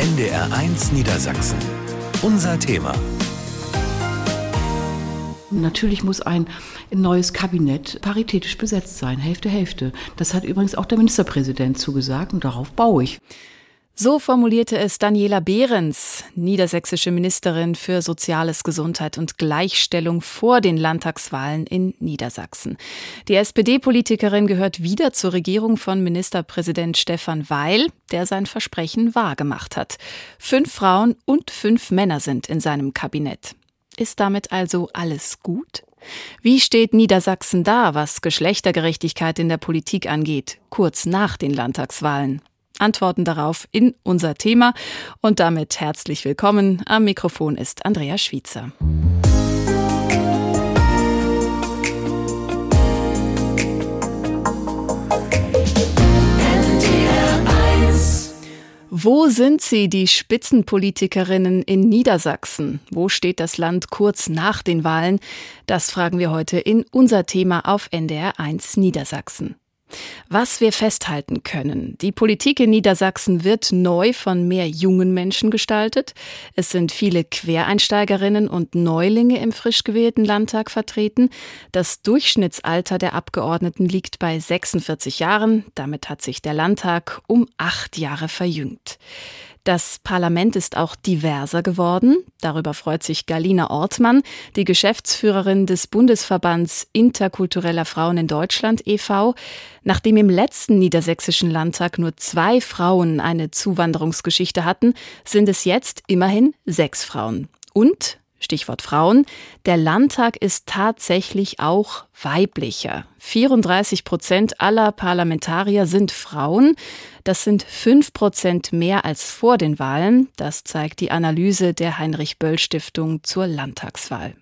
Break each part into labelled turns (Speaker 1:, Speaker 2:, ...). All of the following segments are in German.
Speaker 1: NDR1 Niedersachsen. Unser Thema.
Speaker 2: Natürlich muss ein neues Kabinett paritätisch besetzt sein, Hälfte, Hälfte. Das hat übrigens auch der Ministerpräsident zugesagt und darauf baue ich.
Speaker 3: So formulierte es Daniela Behrens, niedersächsische Ministerin für Soziales, Gesundheit und Gleichstellung vor den Landtagswahlen in Niedersachsen. Die SPD-Politikerin gehört wieder zur Regierung von Ministerpräsident Stefan Weil, der sein Versprechen wahrgemacht hat. Fünf Frauen und fünf Männer sind in seinem Kabinett. Ist damit also alles gut? Wie steht Niedersachsen da, was Geschlechtergerechtigkeit in der Politik angeht, kurz nach den Landtagswahlen? Antworten darauf in unser Thema. Und damit herzlich willkommen. Am Mikrofon ist Andrea Schwiezer. Wo sind sie, die Spitzenpolitikerinnen in Niedersachsen? Wo steht das Land kurz nach den Wahlen? Das fragen wir heute in unser Thema auf NDR 1 Niedersachsen. Was wir festhalten können. Die Politik in Niedersachsen wird neu von mehr jungen Menschen gestaltet. Es sind viele Quereinsteigerinnen und Neulinge im frisch gewählten Landtag vertreten. Das Durchschnittsalter der Abgeordneten liegt bei 46 Jahren. Damit hat sich der Landtag um acht Jahre verjüngt. Das Parlament ist auch diverser geworden. Darüber freut sich Galina Ortmann, die Geschäftsführerin des Bundesverbands Interkultureller Frauen in Deutschland e.V. Nachdem im letzten niedersächsischen Landtag nur zwei Frauen eine Zuwanderungsgeschichte hatten, sind es jetzt immerhin sechs Frauen. Und Stichwort Frauen. Der Landtag ist tatsächlich auch weiblicher. 34 Prozent aller Parlamentarier sind Frauen. Das sind fünf Prozent mehr als vor den Wahlen. Das zeigt die Analyse der Heinrich-Böll-Stiftung zur Landtagswahl.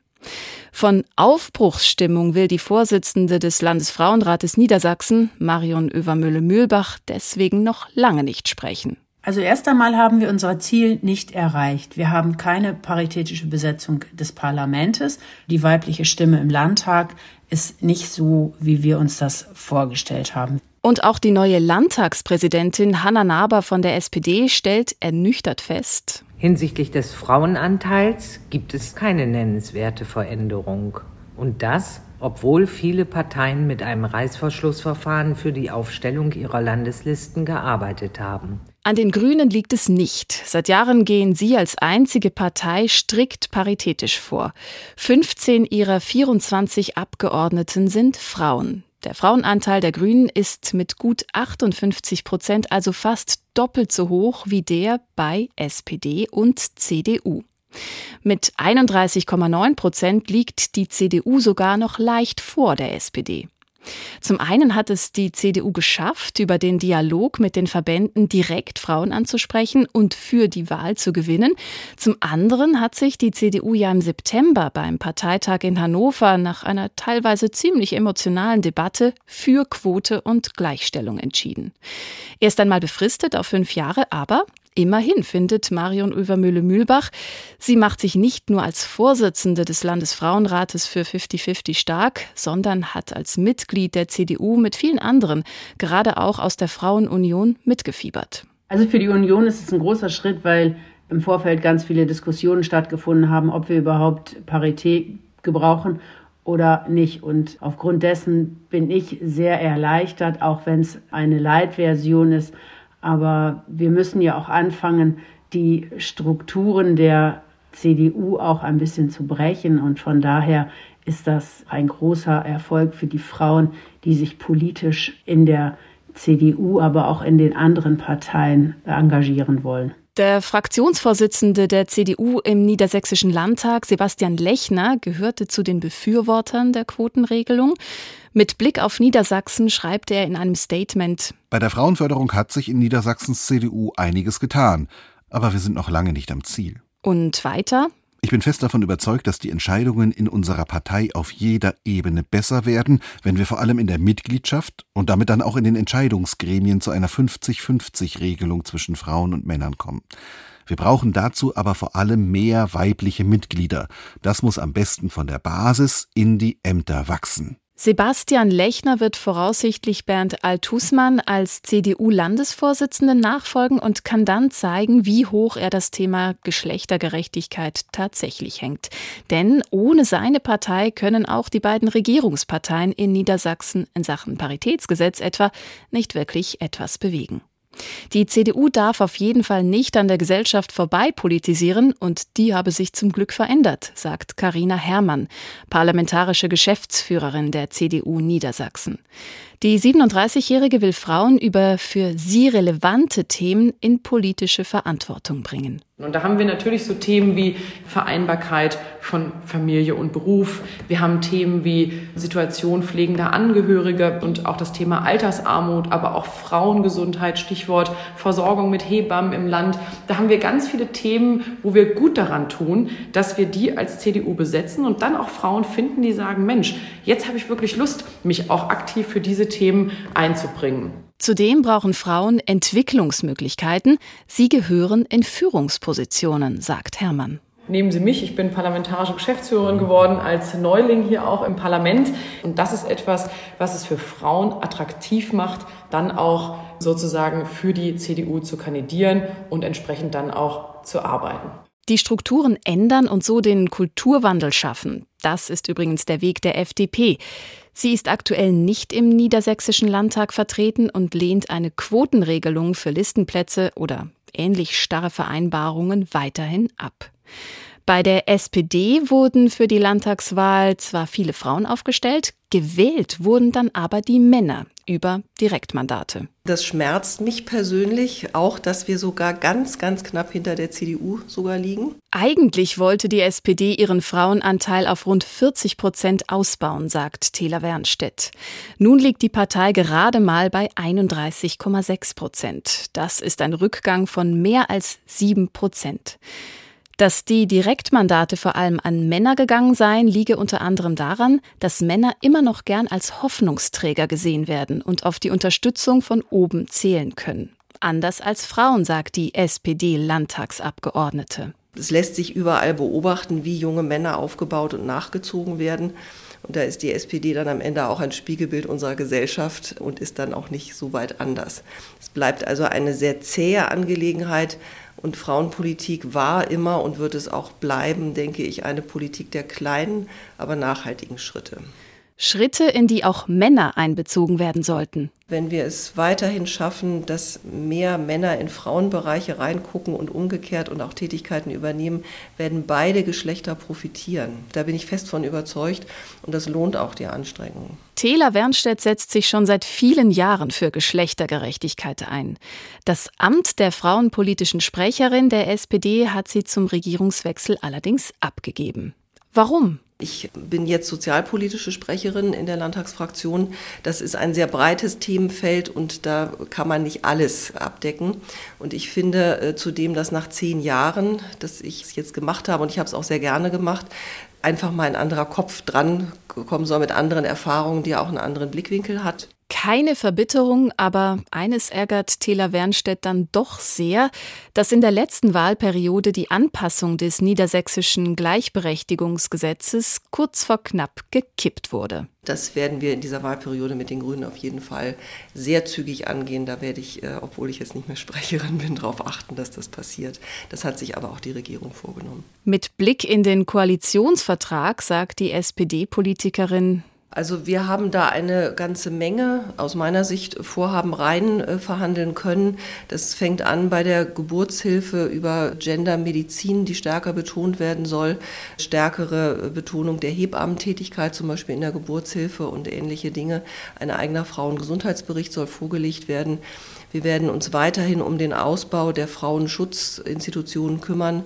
Speaker 3: Von Aufbruchsstimmung will die Vorsitzende des Landesfrauenrates Niedersachsen, Marion Övermühle-Mühlbach, deswegen noch lange nicht sprechen.
Speaker 4: Also erst einmal haben wir unser Ziel nicht erreicht. Wir haben keine paritätische Besetzung des Parlaments. Die weibliche Stimme im Landtag ist nicht so, wie wir uns das vorgestellt haben.
Speaker 3: Und auch die neue Landtagspräsidentin Hanna Naber von der SPD stellt ernüchtert fest.
Speaker 5: Hinsichtlich des Frauenanteils gibt es keine nennenswerte Veränderung. Und das, obwohl viele Parteien mit einem Reißverschlussverfahren für die Aufstellung ihrer Landeslisten gearbeitet haben.
Speaker 3: An den Grünen liegt es nicht. Seit Jahren gehen sie als einzige Partei strikt paritätisch vor. 15 ihrer 24 Abgeordneten sind Frauen. Der Frauenanteil der Grünen ist mit gut 58 Prozent also fast doppelt so hoch wie der bei SPD und CDU. Mit 31,9 Prozent liegt die CDU sogar noch leicht vor der SPD. Zum einen hat es die CDU geschafft, über den Dialog mit den Verbänden direkt Frauen anzusprechen und für die Wahl zu gewinnen. Zum anderen hat sich die CDU ja im September beim Parteitag in Hannover nach einer teilweise ziemlich emotionalen Debatte für Quote und Gleichstellung entschieden. Erst einmal befristet auf fünf Jahre, aber Immerhin findet Marion Övermühle-Mühlbach, sie macht sich nicht nur als Vorsitzende des Landesfrauenrates für 50-50 stark, sondern hat als Mitglied der CDU mit vielen anderen, gerade auch aus der Frauenunion, mitgefiebert.
Speaker 4: Also für die Union ist es ein großer Schritt, weil im Vorfeld ganz viele Diskussionen stattgefunden haben, ob wir überhaupt Parität gebrauchen oder nicht. Und aufgrund dessen bin ich sehr erleichtert, auch wenn es eine Leitversion ist, aber wir müssen ja auch anfangen, die Strukturen der CDU auch ein bisschen zu brechen. Und von daher ist das ein großer Erfolg für die Frauen, die sich politisch in der CDU, aber auch in den anderen Parteien engagieren wollen.
Speaker 3: Der Fraktionsvorsitzende der CDU im Niedersächsischen Landtag, Sebastian Lechner, gehörte zu den Befürwortern der Quotenregelung. Mit Blick auf Niedersachsen schreibt er in einem Statement
Speaker 6: Bei der Frauenförderung hat sich in Niedersachsens CDU einiges getan, aber wir sind noch lange nicht am Ziel.
Speaker 3: Und weiter
Speaker 6: ich bin fest davon überzeugt, dass die Entscheidungen in unserer Partei auf jeder Ebene besser werden, wenn wir vor allem in der Mitgliedschaft und damit dann auch in den Entscheidungsgremien zu einer 50-50-Regelung zwischen Frauen und Männern kommen. Wir brauchen dazu aber vor allem mehr weibliche Mitglieder. Das muss am besten von der Basis in die Ämter wachsen.
Speaker 3: Sebastian Lechner wird voraussichtlich Bernd Altusmann als CDU-Landesvorsitzenden nachfolgen und kann dann zeigen, wie hoch er das Thema Geschlechtergerechtigkeit tatsächlich hängt. Denn ohne seine Partei können auch die beiden Regierungsparteien in Niedersachsen in Sachen Paritätsgesetz etwa nicht wirklich etwas bewegen. Die CDU darf auf jeden Fall nicht an der Gesellschaft vorbei politisieren und die habe sich zum Glück verändert, sagt Karina Herrmann, parlamentarische Geschäftsführerin der CDU Niedersachsen. Die 37-Jährige will Frauen über für sie relevante Themen in politische Verantwortung bringen.
Speaker 7: Und da haben wir natürlich so Themen wie Vereinbarkeit von Familie und Beruf. Wir haben Themen wie Situation pflegender Angehörige und auch das Thema Altersarmut, aber auch Frauengesundheit, Stichwort Versorgung mit Hebammen im Land. Da haben wir ganz viele Themen, wo wir gut daran tun, dass wir die als CDU besetzen und dann auch Frauen finden, die sagen, Mensch, jetzt habe ich wirklich Lust, mich auch aktiv für diese Themen einzubringen.
Speaker 3: Zudem brauchen Frauen Entwicklungsmöglichkeiten. Sie gehören in Führungspositionen, sagt Herrmann.
Speaker 7: Nehmen Sie mich, ich bin parlamentarische Geschäftsführerin geworden, als Neuling hier auch im Parlament. Und das ist etwas, was es für Frauen attraktiv macht, dann auch sozusagen für die CDU zu kandidieren und entsprechend dann auch zu arbeiten.
Speaker 3: Die Strukturen ändern und so den Kulturwandel schaffen. Das ist übrigens der Weg der FDP. Sie ist aktuell nicht im niedersächsischen Landtag vertreten und lehnt eine Quotenregelung für Listenplätze oder ähnlich starre Vereinbarungen weiterhin ab. Bei der SPD wurden für die Landtagswahl zwar viele Frauen aufgestellt, gewählt wurden dann aber die Männer über Direktmandate.
Speaker 8: Das schmerzt mich persönlich auch, dass wir sogar ganz, ganz knapp hinter der CDU sogar liegen.
Speaker 3: Eigentlich wollte die SPD ihren Frauenanteil auf rund 40 Prozent ausbauen, sagt Thela Wernstedt. Nun liegt die Partei gerade mal bei 31,6 Prozent. Das ist ein Rückgang von mehr als sieben Prozent. Dass die Direktmandate vor allem an Männer gegangen seien, liege unter anderem daran, dass Männer immer noch gern als Hoffnungsträger gesehen werden und auf die Unterstützung von oben zählen können. Anders als Frauen, sagt die SPD-Landtagsabgeordnete.
Speaker 8: Es lässt sich überall beobachten, wie junge Männer aufgebaut und nachgezogen werden. Und da ist die SPD dann am Ende auch ein Spiegelbild unserer Gesellschaft und ist dann auch nicht so weit anders. Es bleibt also eine sehr zähe Angelegenheit. Und Frauenpolitik war immer und wird es auch bleiben, denke ich, eine Politik der kleinen, aber nachhaltigen Schritte.
Speaker 3: Schritte, in die auch Männer einbezogen werden sollten.
Speaker 8: Wenn wir es weiterhin schaffen, dass mehr Männer in Frauenbereiche reingucken und umgekehrt und auch Tätigkeiten übernehmen, werden beide Geschlechter profitieren. Da bin ich fest von überzeugt und das lohnt auch die Anstrengungen.
Speaker 3: Thela Wernstedt setzt sich schon seit vielen Jahren für Geschlechtergerechtigkeit ein. Das Amt der frauenpolitischen Sprecherin der SPD hat sie zum Regierungswechsel allerdings abgegeben. Warum?
Speaker 8: Ich bin jetzt sozialpolitische Sprecherin in der Landtagsfraktion. Das ist ein sehr breites Themenfeld und da kann man nicht alles abdecken. Und ich finde äh, zudem, dass nach zehn Jahren, dass ich es jetzt gemacht habe und ich habe es auch sehr gerne gemacht, einfach mal ein anderer Kopf dran kommen soll mit anderen Erfahrungen, die auch einen anderen Blickwinkel hat.
Speaker 3: Keine Verbitterung, aber eines ärgert Thela Wernstedt dann doch sehr, dass in der letzten Wahlperiode die Anpassung des niedersächsischen Gleichberechtigungsgesetzes kurz vor knapp gekippt wurde.
Speaker 8: Das werden wir in dieser Wahlperiode mit den Grünen auf jeden Fall sehr zügig angehen. Da werde ich, äh, obwohl ich jetzt nicht mehr Sprecherin bin, darauf achten, dass das passiert. Das hat sich aber auch die Regierung vorgenommen.
Speaker 3: Mit Blick in den Koalitionsvertrag sagt die SPD-Politikerin,
Speaker 8: also wir haben da eine ganze Menge aus meiner Sicht Vorhaben rein äh, verhandeln können. Das fängt an bei der Geburtshilfe über Gendermedizin, die stärker betont werden soll, stärkere Betonung der Hebammentätigkeit zum Beispiel in der Geburtshilfe und ähnliche Dinge. Ein eigener Frauengesundheitsbericht soll vorgelegt werden. Wir werden uns weiterhin um den Ausbau der Frauenschutzinstitutionen kümmern.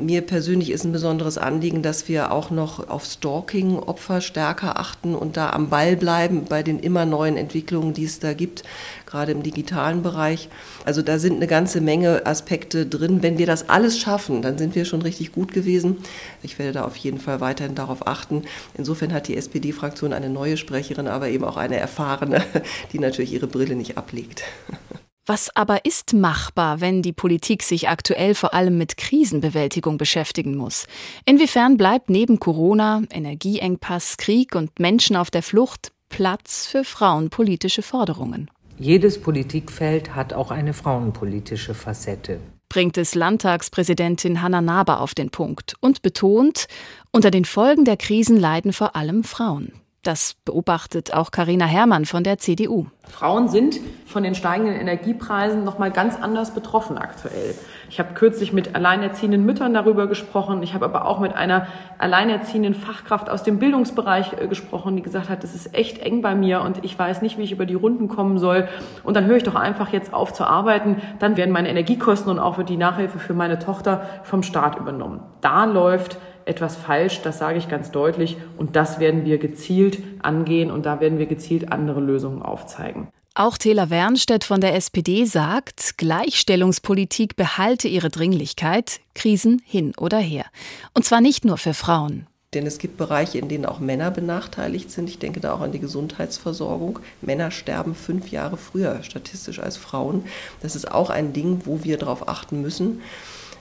Speaker 8: Mir persönlich ist ein besonderes Anliegen, dass wir auch noch auf Stalking-Opfer stärker achten und da am Ball bleiben bei den immer neuen Entwicklungen, die es da gibt, gerade im digitalen Bereich. Also da sind eine ganze Menge Aspekte drin. Wenn wir das alles schaffen, dann sind wir schon richtig gut gewesen. Ich werde da auf jeden Fall weiterhin darauf achten. Insofern hat die SPD-Fraktion eine neue Sprecherin, aber eben auch eine erfahrene, die natürlich ihre Brille nicht ablegt.
Speaker 3: Was aber ist machbar, wenn die Politik sich aktuell vor allem mit Krisenbewältigung beschäftigen muss? Inwiefern bleibt neben Corona, Energieengpass, Krieg und Menschen auf der Flucht Platz für frauenpolitische Forderungen?
Speaker 5: Jedes Politikfeld hat auch eine frauenpolitische Facette
Speaker 3: bringt es Landtagspräsidentin Hanna Naber auf den Punkt und betont, unter den Folgen der Krisen leiden vor allem Frauen. Das beobachtet auch Karina Herrmann von der CDU.
Speaker 7: Frauen sind von den steigenden Energiepreisen noch mal ganz anders betroffen aktuell. Ich habe kürzlich mit alleinerziehenden Müttern darüber gesprochen. Ich habe aber auch mit einer alleinerziehenden Fachkraft aus dem Bildungsbereich äh, gesprochen, die gesagt hat, das ist echt eng bei mir und ich weiß nicht, wie ich über die Runden kommen soll. Und dann höre ich doch einfach jetzt auf zu arbeiten. Dann werden meine Energiekosten und auch die Nachhilfe für meine Tochter vom Staat übernommen. Da läuft etwas falsch, das sage ich ganz deutlich. Und das werden wir gezielt angehen und da werden wir gezielt andere Lösungen aufzeigen.
Speaker 3: Auch Thela Wernstedt von der SPD sagt, Gleichstellungspolitik behalte ihre Dringlichkeit, Krisen hin oder her. Und zwar nicht nur für Frauen.
Speaker 8: Denn es gibt Bereiche, in denen auch Männer benachteiligt sind. Ich denke da auch an die Gesundheitsversorgung. Männer sterben fünf Jahre früher statistisch als Frauen. Das ist auch ein Ding, wo wir darauf achten müssen.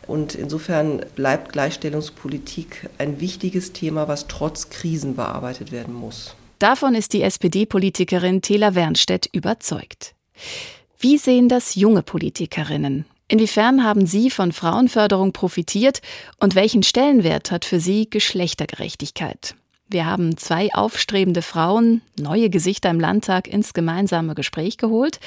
Speaker 8: Und insofern bleibt Gleichstellungspolitik ein wichtiges Thema, was trotz Krisen bearbeitet werden muss.
Speaker 3: Davon ist die SPD-Politikerin Thela Wernstedt überzeugt. Wie sehen das junge Politikerinnen? Inwiefern haben Sie von Frauenförderung profitiert und welchen Stellenwert hat für Sie Geschlechtergerechtigkeit? Wir haben zwei aufstrebende Frauen, neue Gesichter im Landtag ins gemeinsame Gespräch geholt.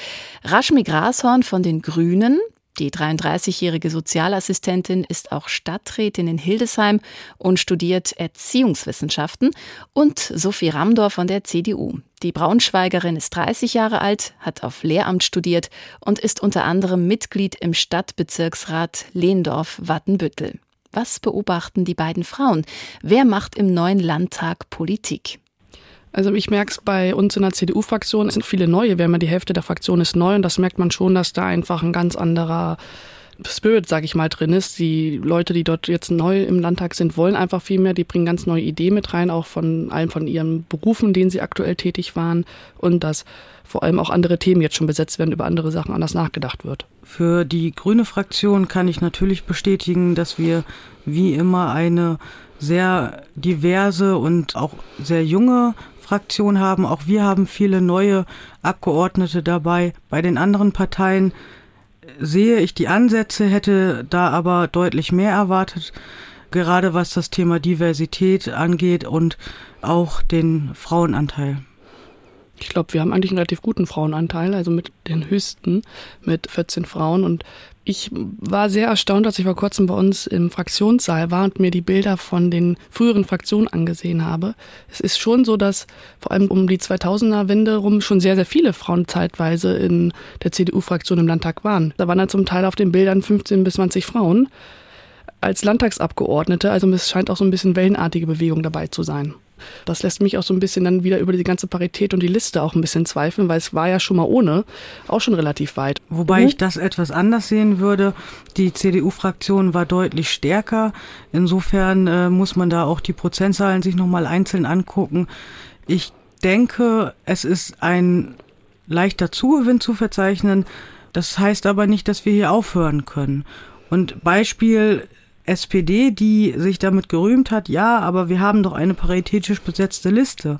Speaker 3: Rashmi Grashorn von den Grünen, die 33-jährige Sozialassistentin ist auch Stadträtin in Hildesheim und studiert Erziehungswissenschaften. Und Sophie Ramdor von der CDU. Die Braunschweigerin ist 30 Jahre alt, hat auf Lehramt studiert und ist unter anderem Mitglied im Stadtbezirksrat Lehndorf-Wattenbüttel. Was beobachten die beiden Frauen? Wer macht im neuen Landtag Politik?
Speaker 9: Also ich merke es bei uns in der CDU-Fraktion, es sind viele neue, wir haben ja die Hälfte der Fraktion ist neu und das merkt man schon, dass da einfach ein ganz anderer Spirit, sage ich mal, drin ist. Die Leute, die dort jetzt neu im Landtag sind, wollen einfach viel mehr. Die bringen ganz neue Ideen mit rein, auch von allem von ihren Berufen, denen sie aktuell tätig waren. Und dass vor allem auch andere Themen jetzt schon besetzt werden, über andere Sachen anders nachgedacht wird.
Speaker 10: Für die grüne Fraktion kann ich natürlich bestätigen, dass wir wie immer eine sehr diverse und auch sehr junge Fraktion haben. Auch wir haben viele neue Abgeordnete dabei. Bei den anderen Parteien sehe ich die Ansätze, hätte da aber deutlich mehr erwartet, gerade was das Thema Diversität angeht und auch den Frauenanteil.
Speaker 9: Ich glaube, wir haben eigentlich einen relativ guten Frauenanteil, also mit den höchsten, mit 14 Frauen. Und ich war sehr erstaunt, als ich vor kurzem bei uns im Fraktionssaal war und mir die Bilder von den früheren Fraktionen angesehen habe. Es ist schon so, dass vor allem um die 2000er Wende rum schon sehr, sehr viele Frauen zeitweise in der CDU-Fraktion im Landtag waren. Da waren dann zum Teil auf den Bildern 15 bis 20 Frauen als Landtagsabgeordnete. Also es scheint auch so ein bisschen wellenartige Bewegung dabei zu sein. Das lässt mich auch so ein bisschen dann wieder über die ganze Parität und die Liste auch ein bisschen zweifeln, weil es war ja schon mal ohne auch schon relativ weit.
Speaker 10: Wobei mhm. ich das etwas anders sehen würde. Die CDU-Fraktion war deutlich stärker. Insofern äh, muss man da auch die Prozentzahlen sich nochmal einzeln angucken. Ich denke, es ist ein leichter Zugewinn zu verzeichnen. Das heißt aber nicht, dass wir hier aufhören können. Und Beispiel SPD, die sich damit gerühmt hat, ja, aber wir haben doch eine paritätisch besetzte Liste.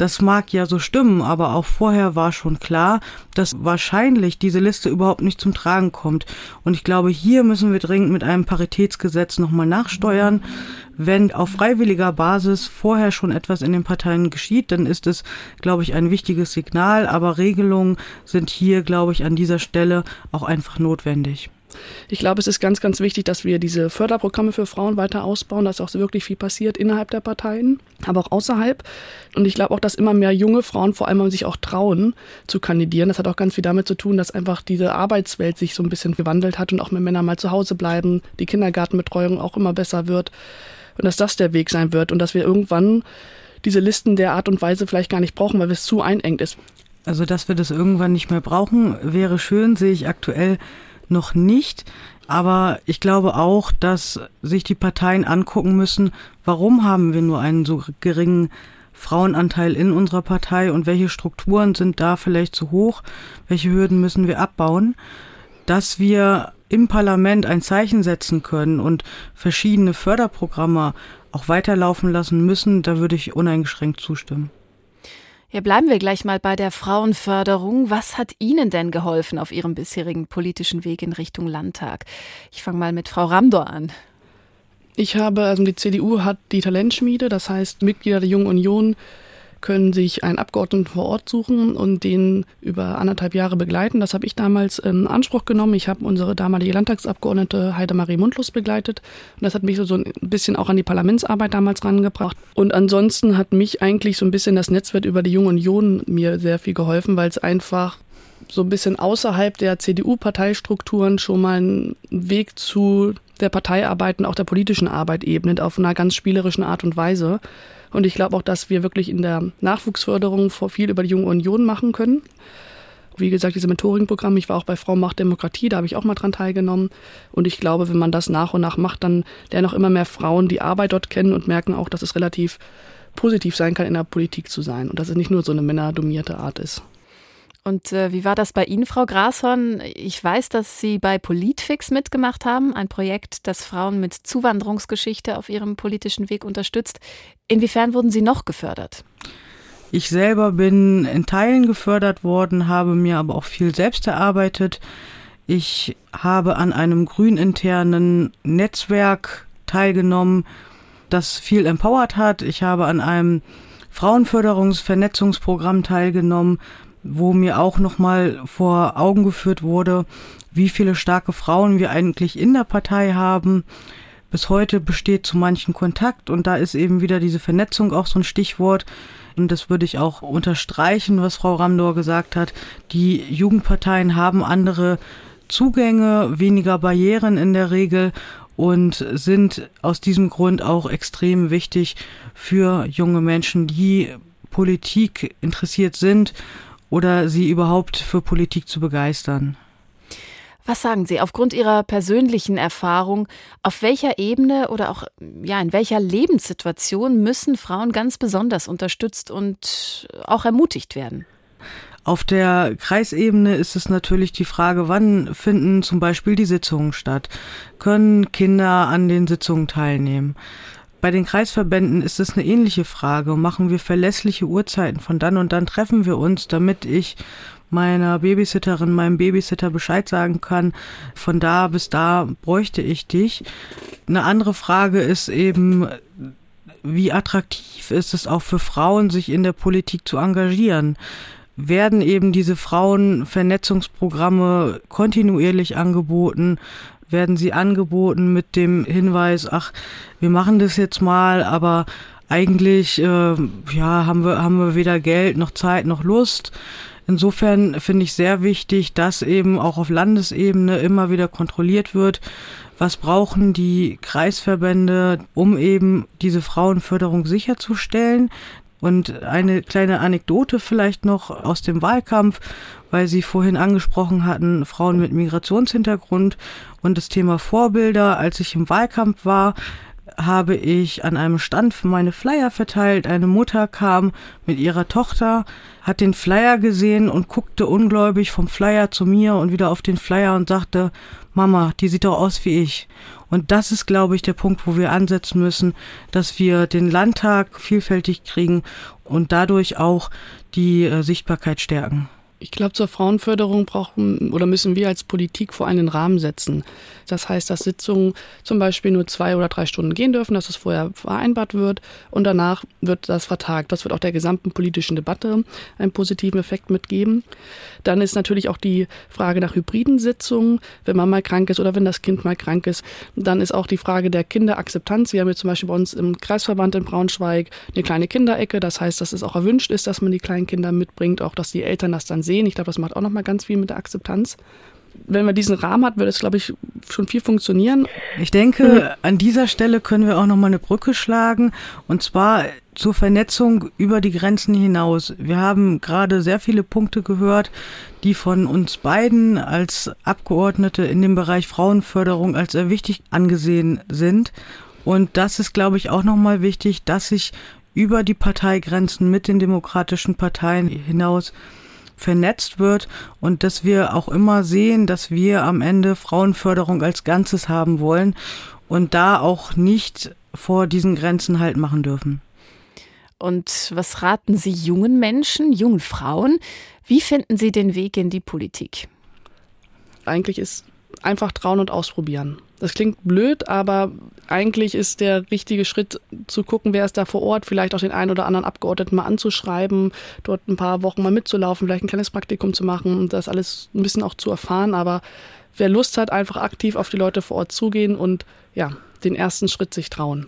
Speaker 10: Das mag ja so stimmen, aber auch vorher war schon klar, dass wahrscheinlich diese Liste überhaupt nicht zum Tragen kommt. Und ich glaube, hier müssen wir dringend mit einem Paritätsgesetz nochmal nachsteuern. Wenn auf freiwilliger Basis vorher schon etwas in den Parteien geschieht, dann ist es, glaube ich, ein wichtiges Signal. Aber Regelungen sind hier, glaube ich, an dieser Stelle auch einfach notwendig.
Speaker 9: Ich glaube, es ist ganz, ganz wichtig, dass wir diese Förderprogramme für Frauen weiter ausbauen, dass auch wirklich viel passiert innerhalb der Parteien, aber auch außerhalb. Und ich glaube auch, dass immer mehr junge Frauen vor allem sich auch trauen zu kandidieren. Das hat auch ganz viel damit zu tun, dass einfach diese Arbeitswelt sich so ein bisschen gewandelt hat und auch mehr Männer mal zu Hause bleiben, die Kindergartenbetreuung auch immer besser wird und dass das der Weg sein wird und dass wir irgendwann diese Listen der Art und Weise vielleicht gar nicht brauchen, weil es zu einengt ist.
Speaker 10: Also, dass wir das irgendwann nicht mehr brauchen, wäre schön, sehe ich aktuell noch nicht. Aber ich glaube auch, dass sich die Parteien angucken müssen, warum haben wir nur einen so geringen Frauenanteil in unserer Partei und welche Strukturen sind da vielleicht zu hoch, welche Hürden müssen wir abbauen, dass wir im Parlament ein Zeichen setzen können und verschiedene Förderprogramme auch weiterlaufen lassen müssen, da würde ich uneingeschränkt zustimmen.
Speaker 3: Ja, bleiben wir gleich mal bei der Frauenförderung. Was hat Ihnen denn geholfen auf Ihrem bisherigen politischen Weg in Richtung Landtag? Ich fange mal mit Frau Ramdor an.
Speaker 9: Ich habe, also die CDU hat die Talentschmiede, das heißt Mitglieder der Jungen Union können sich einen Abgeordneten vor Ort suchen und den über anderthalb Jahre begleiten. Das habe ich damals in Anspruch genommen. Ich habe unsere damalige Landtagsabgeordnete Heidemarie Mundlos begleitet. Und das hat mich so ein bisschen auch an die Parlamentsarbeit damals rangebracht. Und ansonsten hat mich eigentlich so ein bisschen das Netzwerk über die Junge Union mir sehr viel geholfen, weil es einfach so ein bisschen außerhalb der CDU-Parteistrukturen schon mal einen Weg zu der Parteiarbeit und auch der politischen Arbeit ebnet auf einer ganz spielerischen Art und Weise. Und ich glaube auch, dass wir wirklich in der Nachwuchsförderung vor viel über die Junge Union machen können. Wie gesagt, diese Mentoring-Programm, ich war auch bei Frau Macht Demokratie, da habe ich auch mal dran teilgenommen. Und ich glaube, wenn man das nach und nach macht, dann lernen auch immer mehr Frauen die Arbeit dort kennen und merken auch, dass es relativ positiv sein kann, in der Politik zu sein und dass es nicht nur so eine männerdominierte Art ist.
Speaker 3: Und äh, wie war das bei Ihnen, Frau Grashorn? Ich weiß, dass Sie bei Politfix mitgemacht haben, ein Projekt, das Frauen mit Zuwanderungsgeschichte auf ihrem politischen Weg unterstützt. Inwiefern wurden Sie noch gefördert?
Speaker 10: Ich selber bin in Teilen gefördert worden, habe mir aber auch viel selbst erarbeitet. Ich habe an einem grüninternen Netzwerk teilgenommen, das viel empowert hat. Ich habe an einem Frauenförderungsvernetzungsprogramm teilgenommen, wo mir auch nochmal vor Augen geführt wurde, wie viele starke Frauen wir eigentlich in der Partei haben. Bis heute besteht zu manchen Kontakt und da ist eben wieder diese Vernetzung auch so ein Stichwort. Und das würde ich auch unterstreichen, was Frau Ramdor gesagt hat. Die Jugendparteien haben andere Zugänge, weniger Barrieren in der Regel und sind aus diesem Grund auch extrem wichtig für junge Menschen, die Politik interessiert sind oder sie überhaupt für Politik zu begeistern.
Speaker 3: Was sagen Sie aufgrund Ihrer persönlichen Erfahrung, auf welcher Ebene oder auch ja, in welcher Lebenssituation müssen Frauen ganz besonders unterstützt und auch ermutigt werden?
Speaker 10: Auf der Kreisebene ist es natürlich die Frage, wann finden zum Beispiel die Sitzungen statt? Können Kinder an den Sitzungen teilnehmen? Bei den Kreisverbänden ist es eine ähnliche Frage. Machen wir verlässliche Uhrzeiten? Von dann und dann treffen wir uns, damit ich meiner Babysitterin, meinem Babysitter Bescheid sagen kann, von da bis da bräuchte ich dich. Eine andere Frage ist eben, wie attraktiv ist es auch für Frauen, sich in der Politik zu engagieren? Werden eben diese Frauenvernetzungsprogramme kontinuierlich angeboten? Werden sie angeboten mit dem Hinweis, ach, wir machen das jetzt mal, aber eigentlich äh, ja, haben wir, haben wir weder Geld noch Zeit noch Lust. Insofern finde ich sehr wichtig, dass eben auch auf Landesebene immer wieder kontrolliert wird, was brauchen die Kreisverbände, um eben diese Frauenförderung sicherzustellen. Und eine kleine Anekdote vielleicht noch aus dem Wahlkampf, weil Sie vorhin angesprochen hatten, Frauen mit Migrationshintergrund und das Thema Vorbilder. Als ich im Wahlkampf war, habe ich an einem Stand meine Flyer verteilt. Eine Mutter kam mit ihrer Tochter, hat den Flyer gesehen und guckte ungläubig vom Flyer zu mir und wieder auf den Flyer und sagte, Mama, die sieht doch aus wie ich. Und das ist, glaube ich, der Punkt, wo wir ansetzen müssen, dass wir den Landtag vielfältig kriegen und dadurch auch die äh, Sichtbarkeit stärken.
Speaker 9: Ich glaube, zur Frauenförderung brauchen oder müssen wir als Politik vor einen Rahmen setzen. Das heißt, dass Sitzungen zum Beispiel nur zwei oder drei Stunden gehen dürfen, dass es vorher vereinbart wird und danach wird das vertagt. Das wird auch der gesamten politischen Debatte einen positiven Effekt mitgeben. Dann ist natürlich auch die Frage nach hybriden Sitzungen, wenn man mal krank ist oder wenn das Kind mal krank ist. Dann ist auch die Frage der Kinderakzeptanz. Wir haben jetzt zum Beispiel bei uns im Kreisverband in Braunschweig eine kleine Kinderecke. Das heißt, dass es auch erwünscht ist, dass man die kleinen Kinder mitbringt, auch dass die Eltern das dann sehen. Ich glaube, das macht auch nochmal ganz viel mit der Akzeptanz wenn man diesen Rahmen hat, würde es, glaube ich, schon viel funktionieren.
Speaker 10: Ich denke, an dieser Stelle können wir auch nochmal eine Brücke schlagen. Und zwar zur Vernetzung über die Grenzen hinaus. Wir haben gerade sehr viele Punkte gehört, die von uns beiden als Abgeordnete in dem Bereich Frauenförderung als sehr wichtig angesehen sind. Und das ist, glaube ich, auch nochmal wichtig, dass sich über die Parteigrenzen mit den demokratischen Parteien hinaus vernetzt wird und dass wir auch immer sehen, dass wir am Ende Frauenförderung als Ganzes haben wollen und da auch nicht vor diesen Grenzen halt machen dürfen.
Speaker 3: Und was raten Sie jungen Menschen, jungen Frauen? Wie finden sie den Weg in die Politik?
Speaker 9: Eigentlich ist einfach trauen und ausprobieren. Das klingt blöd, aber eigentlich ist der richtige Schritt zu gucken, wer ist da vor Ort, vielleicht auch den einen oder anderen Abgeordneten mal anzuschreiben, dort ein paar Wochen mal mitzulaufen, vielleicht ein kleines Praktikum zu machen, das alles ein bisschen auch zu erfahren. Aber wer Lust hat, einfach aktiv auf die Leute vor Ort zugehen und ja, den ersten Schritt sich trauen.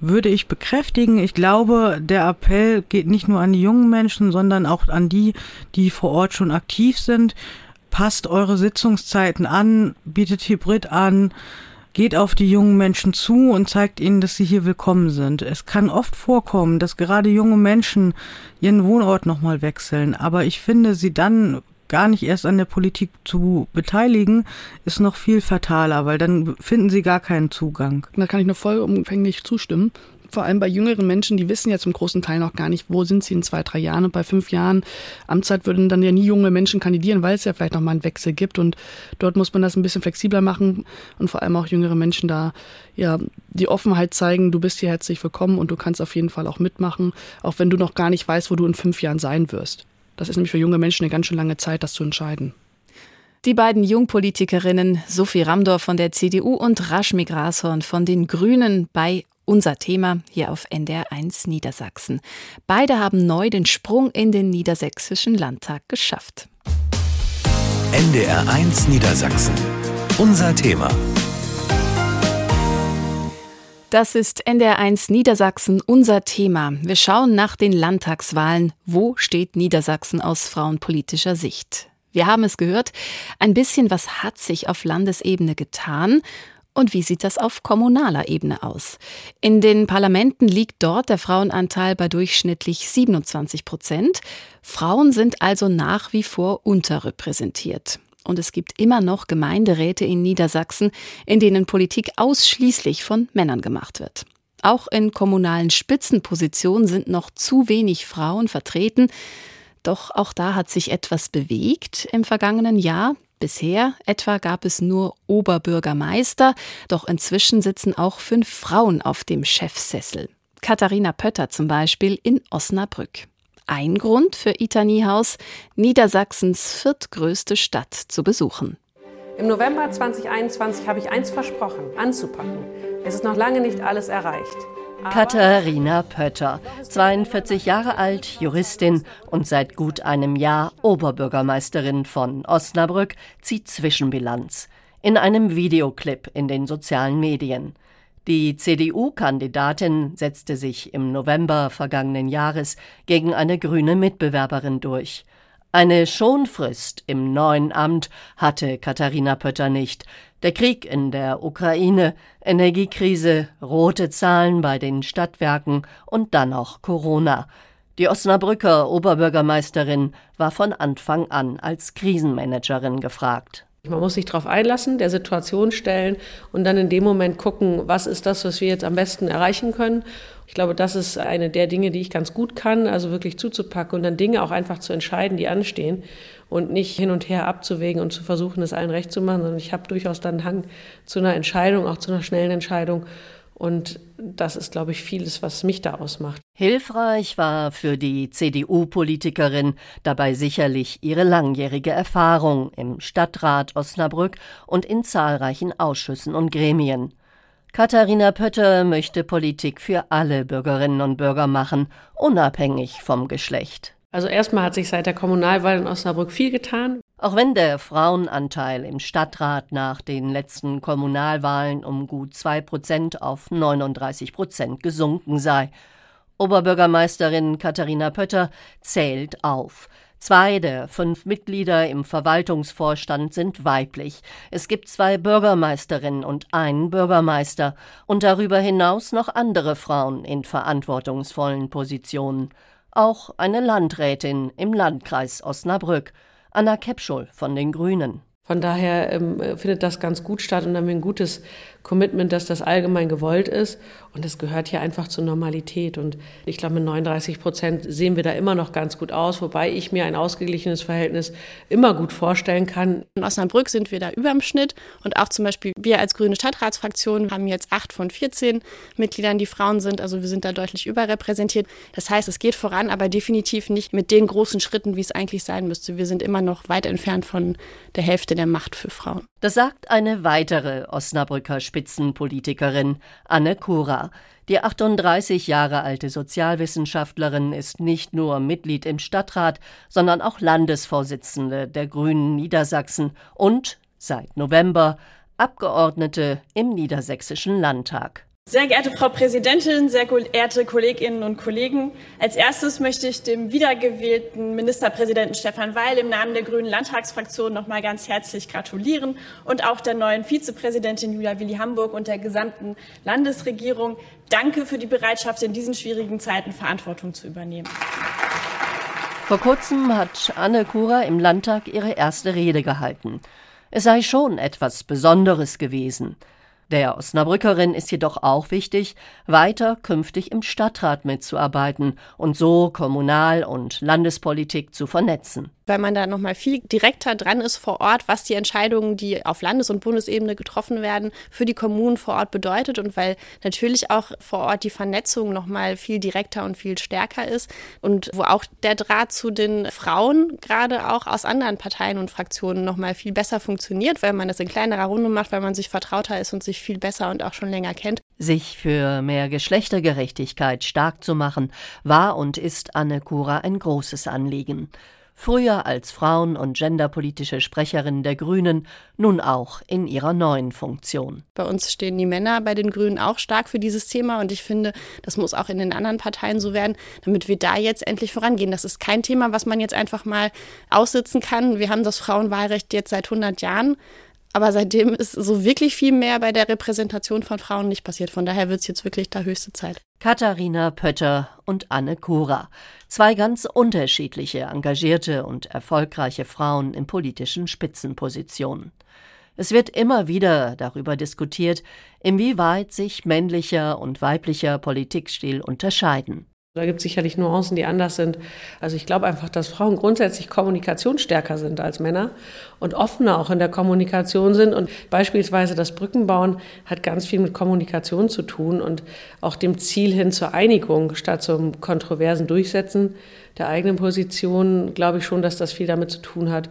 Speaker 10: Würde ich bekräftigen. Ich glaube, der Appell geht nicht nur an die jungen Menschen, sondern auch an die, die vor Ort schon aktiv sind passt eure Sitzungszeiten an, bietet Hybrid an, geht auf die jungen Menschen zu und zeigt ihnen, dass sie hier willkommen sind. Es kann oft vorkommen, dass gerade junge Menschen ihren Wohnort nochmal wechseln, aber ich finde, sie dann gar nicht erst an der Politik zu beteiligen, ist noch viel fataler, weil dann finden sie gar keinen Zugang.
Speaker 9: Da kann ich nur vollumfänglich zustimmen vor allem bei jüngeren Menschen, die wissen ja zum großen Teil noch gar nicht, wo sind sie in zwei, drei Jahren. Und bei fünf Jahren Amtszeit würden dann ja nie junge Menschen kandidieren, weil es ja vielleicht noch mal einen Wechsel gibt. Und dort muss man das ein bisschen flexibler machen und vor allem auch jüngere Menschen da ja die Offenheit zeigen, du bist hier herzlich willkommen und du kannst auf jeden Fall auch mitmachen, auch wenn du noch gar nicht weißt, wo du in fünf Jahren sein wirst. Das ist nämlich für junge Menschen eine ganz schön lange Zeit, das zu entscheiden.
Speaker 3: Die beiden Jungpolitikerinnen Sophie Ramdor von der CDU und Rashmi Grashorn von den Grünen bei unser Thema hier auf NDR1 Niedersachsen. Beide haben neu den Sprung in den niedersächsischen Landtag geschafft.
Speaker 1: NDR1 Niedersachsen. Unser Thema.
Speaker 3: Das ist NDR1 Niedersachsen unser Thema. Wir schauen nach den Landtagswahlen. Wo steht Niedersachsen aus frauenpolitischer Sicht? Wir haben es gehört, ein bisschen was hat sich auf Landesebene getan und wie sieht das auf kommunaler Ebene aus? In den Parlamenten liegt dort der Frauenanteil bei durchschnittlich 27 Prozent. Frauen sind also nach wie vor unterrepräsentiert. Und es gibt immer noch Gemeinderäte in Niedersachsen, in denen Politik ausschließlich von Männern gemacht wird. Auch in kommunalen Spitzenpositionen sind noch zu wenig Frauen vertreten. Doch auch da hat sich etwas bewegt im vergangenen Jahr. Bisher etwa gab es nur Oberbürgermeister, doch inzwischen sitzen auch fünf Frauen auf dem Chefsessel. Katharina Pötter zum Beispiel in Osnabrück. Ein Grund für Ita Niehaus, Niedersachsens viertgrößte Stadt zu besuchen.
Speaker 11: Im November 2021 habe ich eins versprochen, anzupacken. Es ist noch lange nicht alles erreicht.
Speaker 12: Katharina Pötter, 42 Jahre alt, Juristin und seit gut einem Jahr Oberbürgermeisterin von Osnabrück, zieht Zwischenbilanz in einem Videoclip in den sozialen Medien. Die CDU-Kandidatin setzte sich im November vergangenen Jahres gegen eine grüne Mitbewerberin durch. Eine Schonfrist im neuen Amt hatte Katharina Pötter nicht. Der Krieg in der Ukraine, Energiekrise, rote Zahlen bei den Stadtwerken und dann noch Corona. Die Osnabrücker Oberbürgermeisterin war von Anfang an als Krisenmanagerin gefragt.
Speaker 11: Man muss sich darauf einlassen, der Situation stellen und dann in dem Moment gucken, was ist das, was wir jetzt am besten erreichen können. Ich glaube, das ist eine der Dinge, die ich ganz gut kann, also wirklich zuzupacken und dann Dinge auch einfach zu entscheiden, die anstehen und nicht hin und her abzuwägen und zu versuchen, es allen recht zu machen, sondern ich habe durchaus dann Hang zu einer Entscheidung, auch zu einer schnellen Entscheidung und das ist, glaube ich, vieles, was mich da ausmacht.
Speaker 12: Hilfreich war für die CDU-Politikerin dabei sicherlich ihre langjährige Erfahrung im Stadtrat Osnabrück und in zahlreichen Ausschüssen und Gremien. Katharina Pötter möchte Politik für alle Bürgerinnen und Bürger machen, unabhängig vom Geschlecht.
Speaker 11: Also erstmal hat sich seit der Kommunalwahl in Osnabrück viel getan.
Speaker 12: Auch wenn der Frauenanteil im Stadtrat nach den letzten Kommunalwahlen um gut zwei Prozent auf 39 Prozent gesunken sei. Oberbürgermeisterin Katharina Pötter zählt auf. Zwei der fünf Mitglieder im Verwaltungsvorstand sind weiblich. Es gibt zwei Bürgermeisterinnen und einen Bürgermeister und darüber hinaus noch andere Frauen in verantwortungsvollen Positionen. Auch eine Landrätin im Landkreis Osnabrück. Anna Kepschul von den Grünen.
Speaker 11: Von daher ähm, findet das ganz gut statt und haben wir ein gutes Commitment, dass das allgemein gewollt ist. Und das gehört hier einfach zur Normalität. Und ich glaube, mit 39 Prozent sehen wir da immer noch ganz gut aus, wobei ich mir ein ausgeglichenes Verhältnis immer gut vorstellen kann.
Speaker 13: In Osnabrück sind wir da über dem Schnitt. Und auch zum Beispiel wir als Grüne Stadtratsfraktion haben jetzt acht von 14 Mitgliedern, die Frauen sind. Also wir sind da deutlich überrepräsentiert. Das heißt, es geht voran, aber definitiv nicht mit den großen Schritten, wie es eigentlich sein müsste. Wir sind immer noch weit entfernt von der Hälfte der Macht für Frauen.
Speaker 12: Das sagt eine weitere Osnabrücker Spitzenpolitikerin, Anne Kura. Die 38 Jahre alte Sozialwissenschaftlerin ist nicht nur Mitglied im Stadtrat, sondern auch Landesvorsitzende der Grünen Niedersachsen und seit November Abgeordnete im Niedersächsischen Landtag.
Speaker 14: Sehr geehrte Frau Präsidentin, sehr geehrte Kolleginnen und Kollegen, als erstes möchte ich dem wiedergewählten Ministerpräsidenten Stefan Weil im Namen der Grünen Landtagsfraktion noch mal ganz herzlich gratulieren und auch der neuen Vizepräsidentin Julia Willi Hamburg und der gesamten Landesregierung. Danke für die Bereitschaft, in diesen schwierigen Zeiten Verantwortung zu übernehmen.
Speaker 12: Vor kurzem hat Anne Kura im Landtag ihre erste Rede gehalten. Es sei schon etwas Besonderes gewesen. Der Osnabrückerin ist jedoch auch wichtig, weiter künftig im Stadtrat mitzuarbeiten und so Kommunal- und Landespolitik zu vernetzen
Speaker 13: weil man da nochmal viel direkter dran ist vor Ort, was die Entscheidungen, die auf Landes- und Bundesebene getroffen werden, für die Kommunen vor Ort bedeutet und weil natürlich auch vor Ort die Vernetzung nochmal viel direkter und viel stärker ist und wo auch der Draht zu den Frauen gerade auch aus anderen Parteien und Fraktionen nochmal viel besser funktioniert, weil man das in kleinerer Runde macht, weil man sich vertrauter ist und sich viel besser und auch schon länger kennt.
Speaker 12: Sich für mehr Geschlechtergerechtigkeit stark zu machen, war und ist Anne Kura ein großes Anliegen früher als Frauen- und genderpolitische Sprecherin der Grünen, nun auch in ihrer neuen Funktion.
Speaker 13: Bei uns stehen die Männer bei den Grünen auch stark für dieses Thema und ich finde, das muss auch in den anderen Parteien so werden, damit wir da jetzt endlich vorangehen. Das ist kein Thema, was man jetzt einfach mal aussitzen kann. Wir haben das Frauenwahlrecht jetzt seit 100 Jahren. Aber seitdem ist so wirklich viel mehr bei der Repräsentation von Frauen nicht passiert. Von daher wird es jetzt wirklich da höchste Zeit.
Speaker 12: Katharina Pötter und Anne Kura. Zwei ganz unterschiedliche, engagierte und erfolgreiche Frauen in politischen Spitzenpositionen. Es wird immer wieder darüber diskutiert, inwieweit sich männlicher und weiblicher Politikstil unterscheiden.
Speaker 11: Da gibt es sicherlich Nuancen, die anders sind. Also ich glaube einfach, dass Frauen grundsätzlich kommunikationsstärker sind als Männer und offener auch in der Kommunikation sind. Und beispielsweise das Brückenbauen hat ganz viel mit Kommunikation zu tun und auch dem Ziel hin zur Einigung statt zum kontroversen Durchsetzen der eigenen Position, glaube ich schon, dass das viel damit zu tun hat.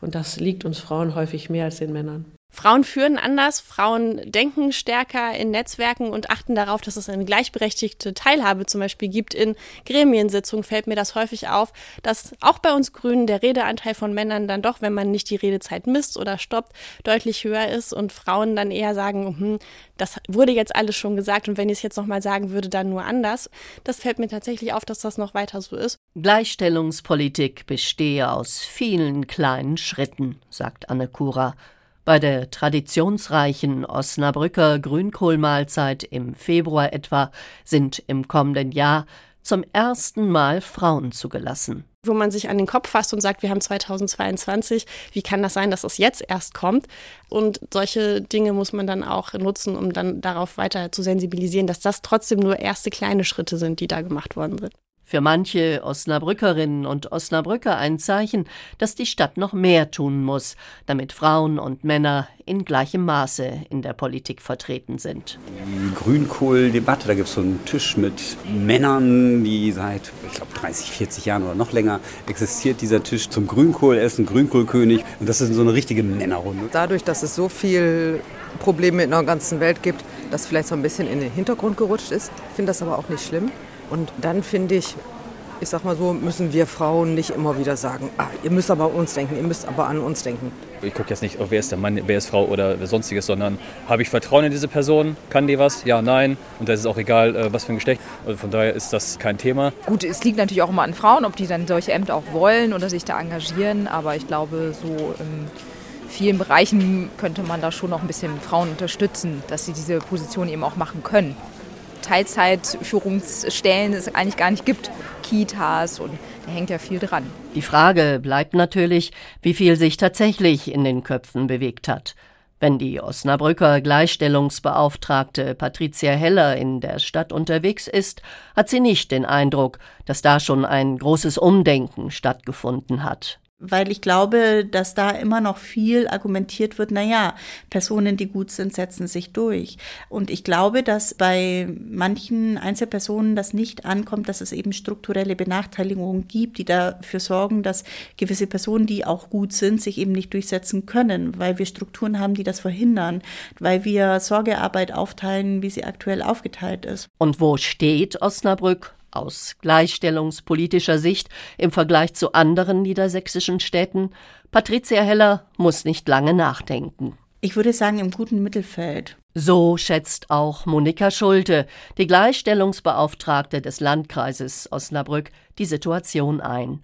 Speaker 11: Und das liegt uns Frauen häufig mehr als den Männern.
Speaker 13: Frauen führen anders, Frauen denken stärker in Netzwerken und achten darauf, dass es eine gleichberechtigte Teilhabe zum Beispiel gibt. In Gremiensitzungen fällt mir das häufig auf, dass auch bei uns Grünen der Redeanteil von Männern dann doch, wenn man nicht die Redezeit misst oder stoppt, deutlich höher ist und Frauen dann eher sagen, hm, das wurde jetzt alles schon gesagt und wenn ich es jetzt nochmal sagen würde, dann nur anders. Das fällt mir tatsächlich auf, dass das noch weiter so ist.
Speaker 12: Gleichstellungspolitik bestehe aus vielen kleinen Schritten, sagt Anne Kura. Bei der traditionsreichen Osnabrücker Grünkohlmahlzeit im Februar etwa sind im kommenden Jahr zum ersten Mal Frauen zugelassen.
Speaker 13: Wo man sich an den Kopf fasst und sagt, wir haben 2022, wie kann das sein, dass es jetzt erst kommt? Und solche Dinge muss man dann auch nutzen, um dann darauf weiter zu sensibilisieren, dass das trotzdem nur erste kleine Schritte sind, die da gemacht worden sind.
Speaker 12: Für manche Osnabrückerinnen und Osnabrücker ein Zeichen, dass die Stadt noch mehr tun muss, damit Frauen und Männer in gleichem Maße in der Politik vertreten sind.
Speaker 15: Die Grünkohldebatte, da gibt es so einen Tisch mit Männern, die seit, ich glaube, 30, 40 Jahren oder noch länger existiert dieser Tisch zum Grünkohlessen, Grünkohlkönig. Und das ist so eine richtige Männerrunde.
Speaker 16: Dadurch, dass es so viel Probleme in der ganzen Welt gibt, das vielleicht so ein bisschen in den Hintergrund gerutscht ist, finde das aber auch nicht schlimm. Und dann finde ich, ich sag mal so, müssen wir Frauen nicht immer wieder sagen, ah, ihr müsst aber an uns denken, ihr müsst aber an uns denken.
Speaker 17: Ich gucke jetzt nicht, wer ist der Mann, wer ist Frau oder sonstiges, sondern habe ich Vertrauen in diese Person? Kann die was? Ja, nein. Und da ist es auch egal, äh, was für ein Geschlecht. Also von daher ist das kein Thema.
Speaker 18: Gut, es liegt natürlich auch immer an Frauen, ob die dann solche Ämter auch wollen oder sich da engagieren. Aber ich glaube, so in vielen Bereichen könnte man da schon noch ein bisschen Frauen unterstützen, dass sie diese Position eben auch machen können. Teilzeitführungsstellen es eigentlich gar nicht gibt, Kitas und da hängt ja viel dran.
Speaker 12: Die Frage bleibt natürlich, wie viel sich tatsächlich in den Köpfen bewegt hat. Wenn die Osnabrücker Gleichstellungsbeauftragte Patricia Heller in der Stadt unterwegs ist, hat sie nicht den Eindruck, dass da schon ein großes Umdenken stattgefunden hat
Speaker 19: weil ich glaube, dass da immer noch viel argumentiert wird, naja, Personen, die gut sind, setzen sich durch. Und ich glaube, dass bei manchen Einzelpersonen das nicht ankommt, dass es eben strukturelle Benachteiligungen gibt, die dafür sorgen, dass gewisse Personen, die auch gut sind, sich eben nicht durchsetzen können, weil wir Strukturen haben, die das verhindern, weil wir Sorgearbeit aufteilen, wie sie aktuell aufgeteilt ist.
Speaker 12: Und wo steht Osnabrück aus gleichstellungspolitischer Sicht im Vergleich zu anderen niedersächsischen Städten, Patricia Heller muss nicht lange nachdenken.
Speaker 19: Ich würde sagen, im guten Mittelfeld.
Speaker 12: So schätzt auch Monika Schulte, die Gleichstellungsbeauftragte des Landkreises Osnabrück, die Situation ein.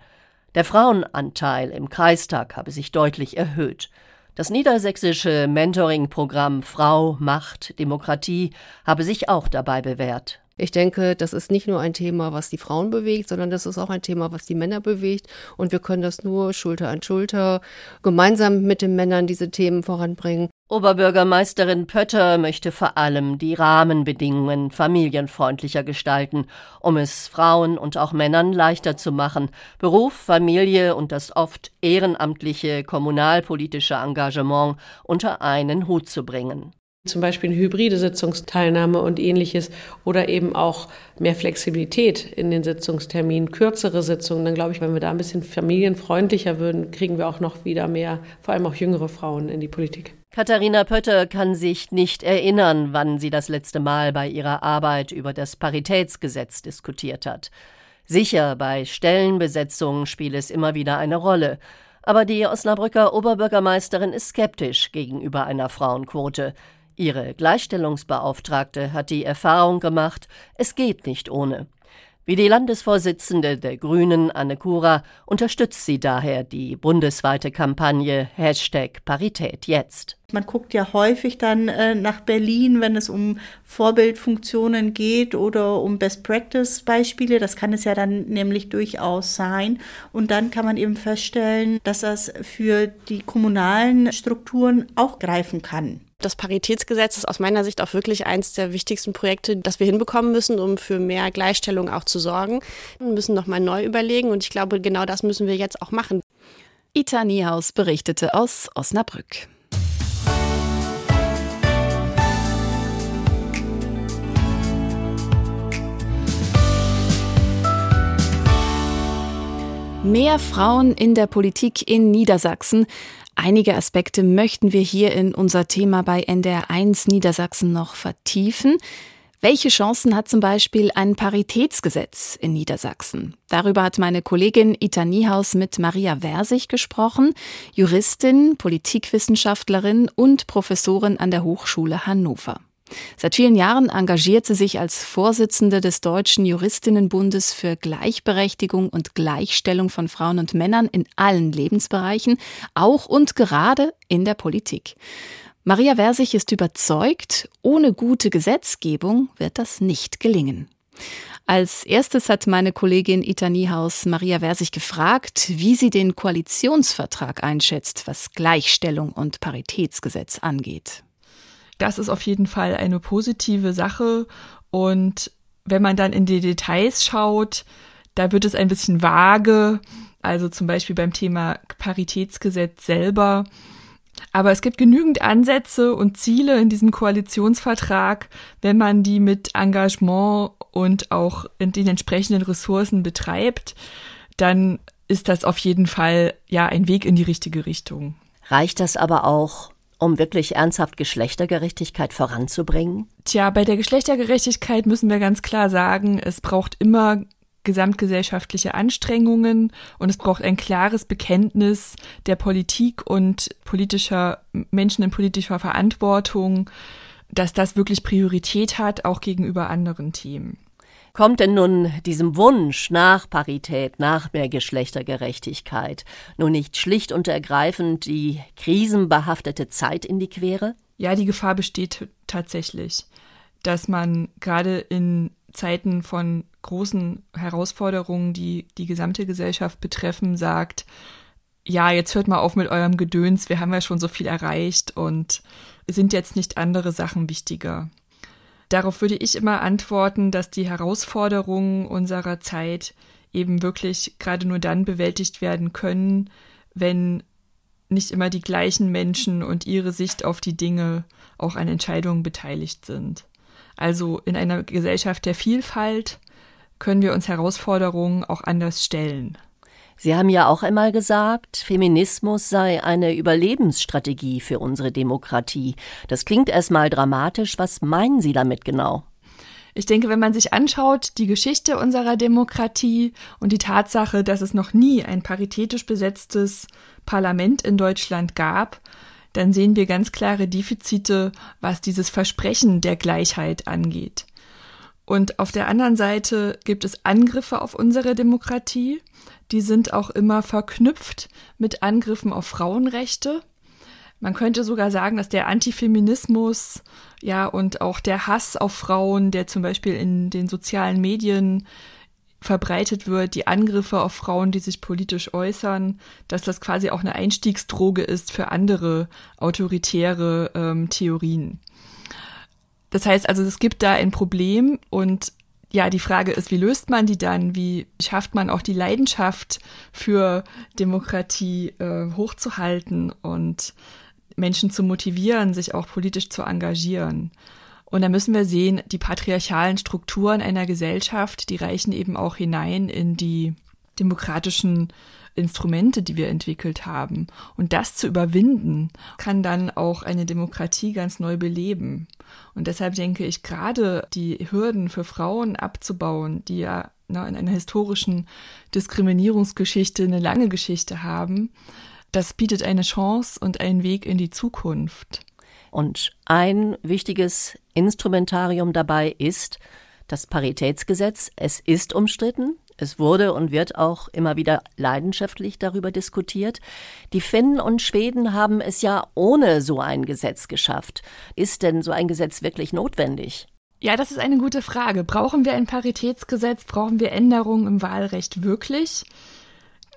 Speaker 12: Der Frauenanteil im Kreistag habe sich deutlich erhöht. Das niedersächsische Mentoring-Programm Frau, Macht, Demokratie habe sich auch dabei bewährt.
Speaker 11: Ich denke, das ist nicht nur ein Thema, was die Frauen bewegt, sondern das ist auch ein Thema, was die Männer bewegt. Und wir können das nur Schulter an Schulter gemeinsam mit den Männern diese Themen voranbringen.
Speaker 12: Oberbürgermeisterin Pötter möchte vor allem die Rahmenbedingungen familienfreundlicher gestalten, um es Frauen und auch Männern leichter zu machen, Beruf, Familie und das oft ehrenamtliche kommunalpolitische Engagement unter einen Hut zu bringen.
Speaker 11: Zum Beispiel eine hybride Sitzungsteilnahme und ähnliches oder eben auch mehr Flexibilität in den Sitzungsterminen, kürzere Sitzungen. Dann glaube ich, wenn wir da ein bisschen familienfreundlicher würden, kriegen wir auch noch wieder mehr, vor allem auch jüngere Frauen in die Politik.
Speaker 12: Katharina Pötter kann sich nicht erinnern, wann sie das letzte Mal bei ihrer Arbeit über das Paritätsgesetz diskutiert hat. Sicher, bei Stellenbesetzungen spielt es immer wieder eine Rolle. Aber die Osnabrücker Oberbürgermeisterin ist skeptisch gegenüber einer Frauenquote. Ihre Gleichstellungsbeauftragte hat die Erfahrung gemacht, es geht nicht ohne. Wie die Landesvorsitzende der Grünen, Anne Kura, unterstützt sie daher die bundesweite Kampagne Hashtag Parität jetzt.
Speaker 19: Man guckt ja häufig dann äh, nach Berlin, wenn es um Vorbildfunktionen geht oder um Best-Practice-Beispiele. Das kann es ja dann nämlich durchaus sein. Und dann kann man eben feststellen, dass das für die kommunalen Strukturen auch greifen kann.
Speaker 13: Das Paritätsgesetz ist aus meiner Sicht auch wirklich eines der wichtigsten Projekte, das wir hinbekommen müssen, um für mehr Gleichstellung auch zu sorgen. Wir müssen nochmal neu überlegen und ich glaube, genau das müssen wir jetzt auch machen.
Speaker 3: Ita Niehaus berichtete aus Osnabrück. Mehr Frauen in der Politik in Niedersachsen. Einige Aspekte möchten wir hier in unser Thema bei NDR1 Niedersachsen noch vertiefen. Welche Chancen hat zum Beispiel ein Paritätsgesetz in Niedersachsen? Darüber hat meine Kollegin Ita Niehaus mit Maria Versich gesprochen, Juristin, Politikwissenschaftlerin und Professorin an der Hochschule Hannover. Seit vielen Jahren engagiert sie sich als Vorsitzende des Deutschen Juristinnenbundes für Gleichberechtigung und Gleichstellung von Frauen und Männern in allen Lebensbereichen, auch und gerade in der Politik. Maria Versich ist überzeugt, ohne gute Gesetzgebung wird das nicht gelingen. Als erstes hat meine Kollegin Ita Niehaus Maria Versich gefragt, wie sie den Koalitionsvertrag einschätzt, was Gleichstellung und Paritätsgesetz angeht
Speaker 20: das ist auf jeden Fall eine positive Sache. Und wenn man dann in die Details schaut, da wird es ein bisschen vage. Also zum Beispiel beim Thema Paritätsgesetz selber. Aber es gibt genügend Ansätze und Ziele in diesem Koalitionsvertrag, wenn man die mit Engagement und auch in den entsprechenden Ressourcen betreibt, dann ist das auf jeden Fall ja ein Weg in die richtige Richtung.
Speaker 12: Reicht das aber auch, um wirklich ernsthaft Geschlechtergerechtigkeit voranzubringen?
Speaker 20: Tja, bei der Geschlechtergerechtigkeit müssen wir ganz klar sagen, es braucht immer gesamtgesellschaftliche Anstrengungen und es braucht ein klares Bekenntnis der Politik und politischer Menschen in politischer Verantwortung, dass das wirklich Priorität hat, auch gegenüber anderen Themen.
Speaker 12: Kommt denn nun diesem Wunsch nach Parität, nach mehr Geschlechtergerechtigkeit nun nicht schlicht und ergreifend die krisenbehaftete Zeit in die Quere?
Speaker 20: Ja, die Gefahr besteht tatsächlich. dass man gerade in Zeiten von großen Herausforderungen, die die gesamte Gesellschaft betreffen, sagt, ja, jetzt hört mal auf mit eurem Gedöns, wir haben ja schon so viel erreicht und sind jetzt nicht andere Sachen wichtiger. Darauf würde ich immer antworten, dass die Herausforderungen unserer Zeit eben wirklich gerade nur dann bewältigt werden können, wenn nicht immer die gleichen Menschen und ihre Sicht auf die Dinge auch an Entscheidungen beteiligt sind. Also in einer Gesellschaft der Vielfalt können wir uns Herausforderungen auch anders stellen.
Speaker 12: Sie haben ja auch einmal gesagt, Feminismus sei eine Überlebensstrategie für unsere Demokratie. Das klingt erstmal dramatisch. Was meinen Sie damit genau?
Speaker 20: Ich denke, wenn man sich anschaut, die Geschichte unserer Demokratie und die Tatsache, dass es noch nie ein paritätisch besetztes Parlament in Deutschland gab, dann sehen wir ganz klare Defizite, was dieses Versprechen der Gleichheit angeht. Und auf der anderen Seite gibt es Angriffe auf unsere Demokratie, die sind auch immer verknüpft mit Angriffen auf Frauenrechte. Man könnte sogar sagen, dass der Antifeminismus, ja, und auch der Hass auf Frauen, der zum Beispiel in den sozialen Medien verbreitet wird, die Angriffe auf Frauen, die sich politisch äußern, dass das quasi auch eine Einstiegsdroge ist für andere autoritäre ähm, Theorien. Das heißt also, es gibt da ein Problem und ja, die Frage ist, wie löst man die dann? Wie schafft man auch die Leidenschaft für Demokratie äh, hochzuhalten und Menschen zu motivieren, sich auch politisch zu engagieren? Und da müssen wir sehen, die patriarchalen Strukturen einer Gesellschaft, die reichen eben auch hinein in die demokratischen Instrumente, die wir entwickelt haben. Und das zu überwinden, kann dann auch eine Demokratie ganz neu beleben. Und deshalb denke ich, gerade die Hürden für Frauen abzubauen, die ja ne, in einer historischen Diskriminierungsgeschichte eine lange Geschichte haben, das bietet eine Chance und einen Weg in die Zukunft.
Speaker 12: Und ein wichtiges Instrumentarium dabei ist das Paritätsgesetz. Es ist umstritten. Es wurde und wird auch immer wieder leidenschaftlich darüber diskutiert. Die Finnen und Schweden haben es ja ohne so ein Gesetz geschafft. Ist denn so ein Gesetz wirklich notwendig?
Speaker 20: Ja, das ist eine gute Frage. Brauchen wir ein Paritätsgesetz? Brauchen wir Änderungen im Wahlrecht wirklich?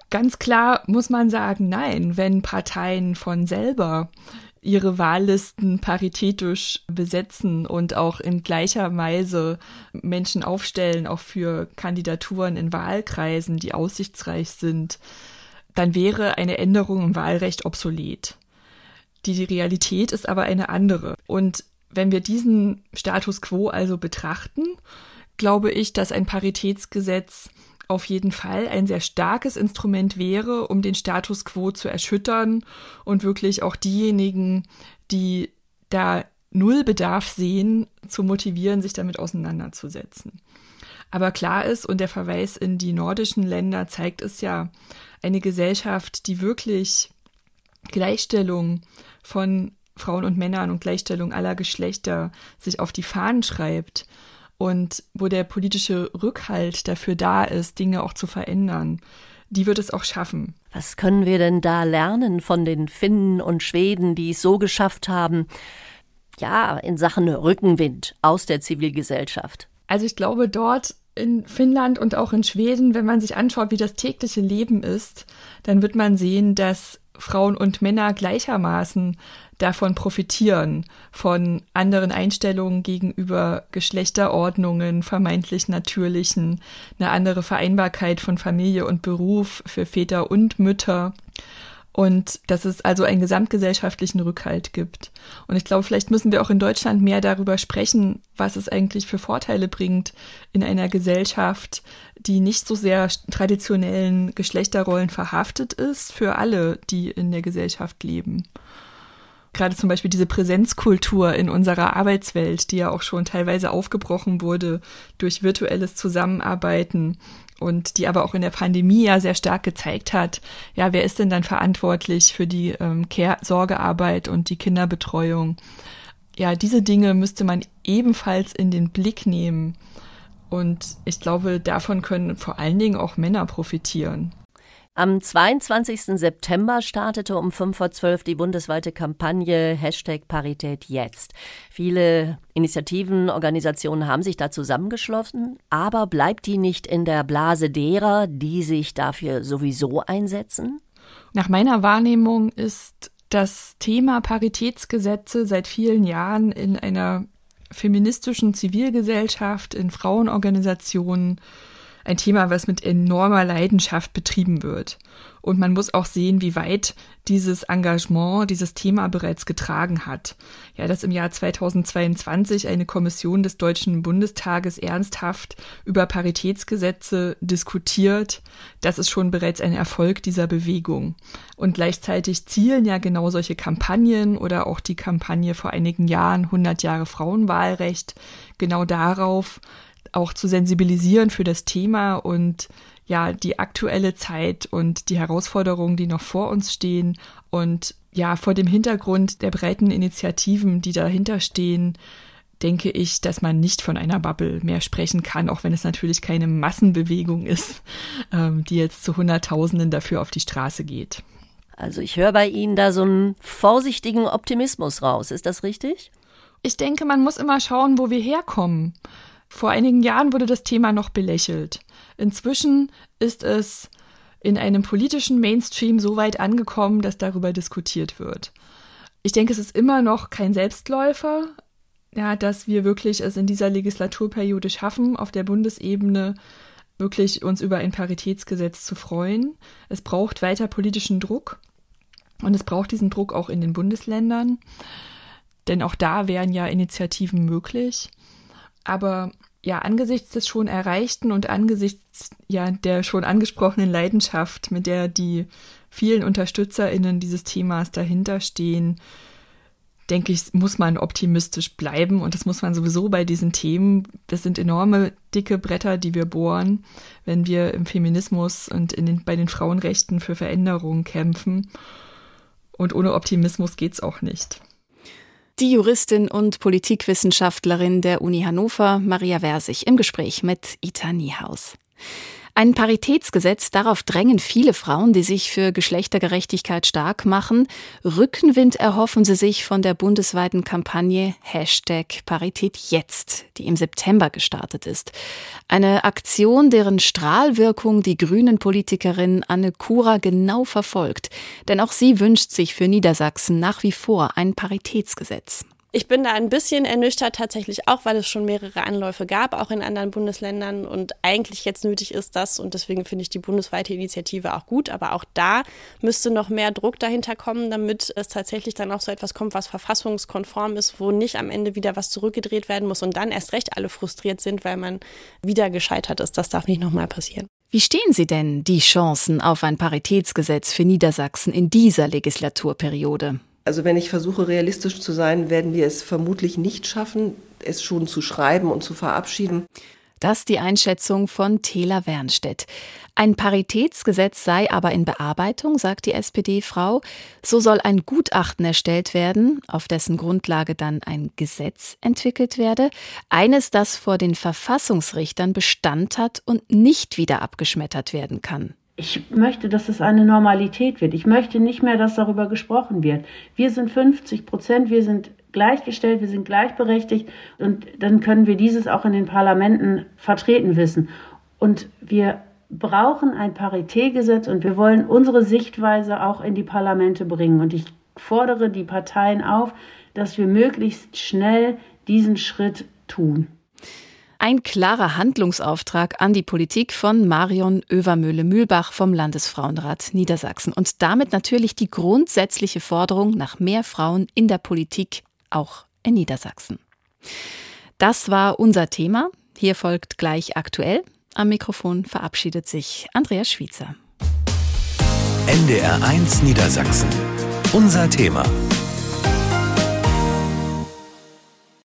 Speaker 20: Ganz klar muss man sagen, nein, wenn Parteien von selber ihre Wahllisten paritätisch besetzen und auch in gleicher Weise Menschen aufstellen, auch für Kandidaturen in Wahlkreisen, die aussichtsreich sind, dann wäre eine Änderung im Wahlrecht obsolet. Die Realität ist aber eine andere. Und wenn wir diesen Status quo also betrachten, glaube ich, dass ein Paritätsgesetz auf jeden Fall ein sehr starkes Instrument wäre, um den Status quo zu erschüttern und wirklich auch diejenigen, die da null Bedarf sehen, zu motivieren, sich damit auseinanderzusetzen. Aber klar ist, und der Verweis in die nordischen Länder zeigt es ja, eine Gesellschaft, die wirklich Gleichstellung von Frauen und Männern und Gleichstellung aller Geschlechter sich auf die Fahnen schreibt und wo der politische Rückhalt dafür da ist, Dinge auch zu verändern, die wird es auch schaffen.
Speaker 12: Was können wir denn da lernen von den Finnen und Schweden, die es so geschafft haben, ja, in Sachen Rückenwind aus der Zivilgesellschaft?
Speaker 20: Also ich glaube, dort in Finnland und auch in Schweden, wenn man sich anschaut, wie das tägliche Leben ist, dann wird man sehen, dass Frauen und Männer gleichermaßen davon profitieren, von anderen Einstellungen gegenüber Geschlechterordnungen, vermeintlich natürlichen, eine andere Vereinbarkeit von Familie und Beruf für Väter und Mütter und dass es also einen gesamtgesellschaftlichen Rückhalt gibt. Und ich glaube, vielleicht müssen wir auch in Deutschland mehr darüber sprechen, was es eigentlich für Vorteile bringt in einer Gesellschaft, die nicht so sehr traditionellen Geschlechterrollen verhaftet ist, für alle, die in der Gesellschaft leben. Gerade zum Beispiel diese Präsenzkultur in unserer Arbeitswelt, die ja auch schon teilweise aufgebrochen wurde durch virtuelles Zusammenarbeiten und die aber auch in der Pandemie ja sehr stark gezeigt hat, ja, wer ist denn dann verantwortlich für die ähm, Care Sorgearbeit und die Kinderbetreuung? Ja, diese Dinge müsste man ebenfalls in den Blick nehmen. Und ich glaube, davon können vor allen Dingen auch Männer profitieren.
Speaker 12: Am 22. September startete um 5 vor 12 die bundesweite Kampagne Hashtag Parität jetzt. Viele Initiativen, Organisationen haben sich da zusammengeschlossen, aber bleibt die nicht in der Blase derer, die sich dafür sowieso einsetzen?
Speaker 20: Nach meiner Wahrnehmung ist das Thema Paritätsgesetze seit vielen Jahren in einer feministischen Zivilgesellschaft, in Frauenorganisationen, ein Thema, was mit enormer Leidenschaft betrieben wird. Und man muss auch sehen, wie weit dieses Engagement, dieses Thema bereits getragen hat. Ja, dass im Jahr 2022 eine Kommission des Deutschen Bundestages ernsthaft über Paritätsgesetze diskutiert, das ist schon bereits ein Erfolg dieser Bewegung. Und gleichzeitig zielen ja genau solche Kampagnen oder auch die Kampagne vor einigen Jahren 100 Jahre Frauenwahlrecht genau darauf, auch zu sensibilisieren für das Thema und ja, die aktuelle Zeit und die Herausforderungen, die noch vor uns stehen und ja, vor dem Hintergrund der breiten Initiativen, die dahinter stehen, denke ich, dass man nicht von einer Bubble mehr sprechen kann, auch wenn es natürlich keine Massenbewegung ist, ähm, die jetzt zu Hunderttausenden dafür auf die Straße geht.
Speaker 12: Also ich höre bei Ihnen da so einen vorsichtigen Optimismus raus. Ist das richtig?
Speaker 20: Ich denke, man muss immer schauen, wo wir herkommen. Vor einigen Jahren wurde das Thema noch belächelt. Inzwischen ist es in einem politischen Mainstream so weit angekommen, dass darüber diskutiert wird. Ich denke, es ist immer noch kein Selbstläufer, ja, dass wir wirklich es in dieser Legislaturperiode schaffen, auf der Bundesebene wirklich uns über ein Paritätsgesetz zu freuen. Es braucht weiter politischen Druck und es braucht diesen Druck auch in den Bundesländern, denn auch da wären ja Initiativen möglich. Aber ja, angesichts des schon Erreichten und angesichts ja der schon angesprochenen Leidenschaft, mit der die vielen UnterstützerInnen dieses Themas dahinter stehen, denke ich, muss man optimistisch bleiben und das muss man sowieso bei diesen Themen. Das sind enorme dicke Bretter, die wir bohren, wenn wir im Feminismus und in den, bei den Frauenrechten für Veränderungen kämpfen. Und ohne Optimismus geht's auch nicht.
Speaker 3: Die Juristin und Politikwissenschaftlerin der Uni Hannover, Maria Versich, im Gespräch mit Ita Niehaus. Ein Paritätsgesetz, darauf drängen viele Frauen, die sich für Geschlechtergerechtigkeit stark machen. Rückenwind erhoffen sie sich von der bundesweiten Kampagne Hashtag Parität jetzt, die im September gestartet ist. Eine Aktion, deren Strahlwirkung die grünen Politikerin Anne Kura genau verfolgt. Denn auch sie wünscht sich für Niedersachsen nach wie vor ein Paritätsgesetz.
Speaker 13: Ich bin da ein bisschen ernüchtert tatsächlich auch, weil es schon mehrere Anläufe gab, auch in anderen Bundesländern und eigentlich jetzt nötig ist das und deswegen finde ich die bundesweite Initiative auch gut, aber auch da müsste noch mehr Druck dahinter kommen, damit es tatsächlich dann auch so etwas kommt, was verfassungskonform ist, wo nicht am Ende wieder was zurückgedreht werden muss und dann erst recht alle frustriert sind, weil man wieder gescheitert ist. Das darf nicht nochmal passieren.
Speaker 3: Wie stehen Sie denn die Chancen auf ein Paritätsgesetz für Niedersachsen in dieser Legislaturperiode?
Speaker 8: Also wenn ich versuche, realistisch zu sein, werden wir es vermutlich nicht schaffen, es schon zu schreiben und zu verabschieden.
Speaker 3: Das die Einschätzung von Tela Wernstedt. Ein Paritätsgesetz sei aber in Bearbeitung, sagt die SPD-Frau. So soll ein Gutachten erstellt werden, auf dessen Grundlage dann ein Gesetz entwickelt werde. Eines, das vor den Verfassungsrichtern Bestand hat und nicht wieder abgeschmettert werden kann
Speaker 4: ich möchte, dass es eine Normalität wird. Ich möchte nicht mehr, dass darüber gesprochen wird. Wir sind 50 Prozent, wir sind gleichgestellt, wir sind gleichberechtigt und dann können wir dieses auch in den Parlamenten vertreten wissen. Und wir brauchen ein Paritätgesetz und wir wollen unsere Sichtweise auch in die Parlamente bringen. Und ich fordere die Parteien auf, dass wir möglichst schnell diesen Schritt tun.
Speaker 3: Ein klarer Handlungsauftrag an die Politik von Marion Övermöhle-Mühlbach vom Landesfrauenrat Niedersachsen und damit natürlich die grundsätzliche Forderung nach mehr Frauen in der Politik, auch in Niedersachsen. Das war unser Thema. Hier folgt gleich aktuell. Am Mikrofon verabschiedet sich Andreas Schwiezer.
Speaker 1: NDR 1 Niedersachsen. Unser Thema.